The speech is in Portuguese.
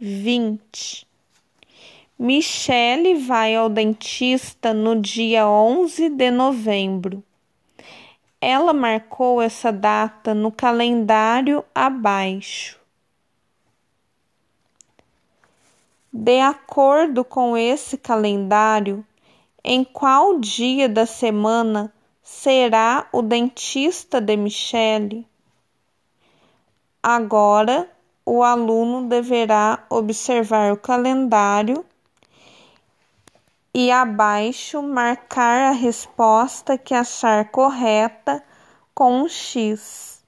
vinte. Michele vai ao dentista no dia onze de novembro. Ela marcou essa data no calendário abaixo. De acordo com esse calendário, em qual dia da semana será o dentista de Michele? Agora, o aluno deverá observar o calendário e abaixo marcar a resposta que achar correta com um X.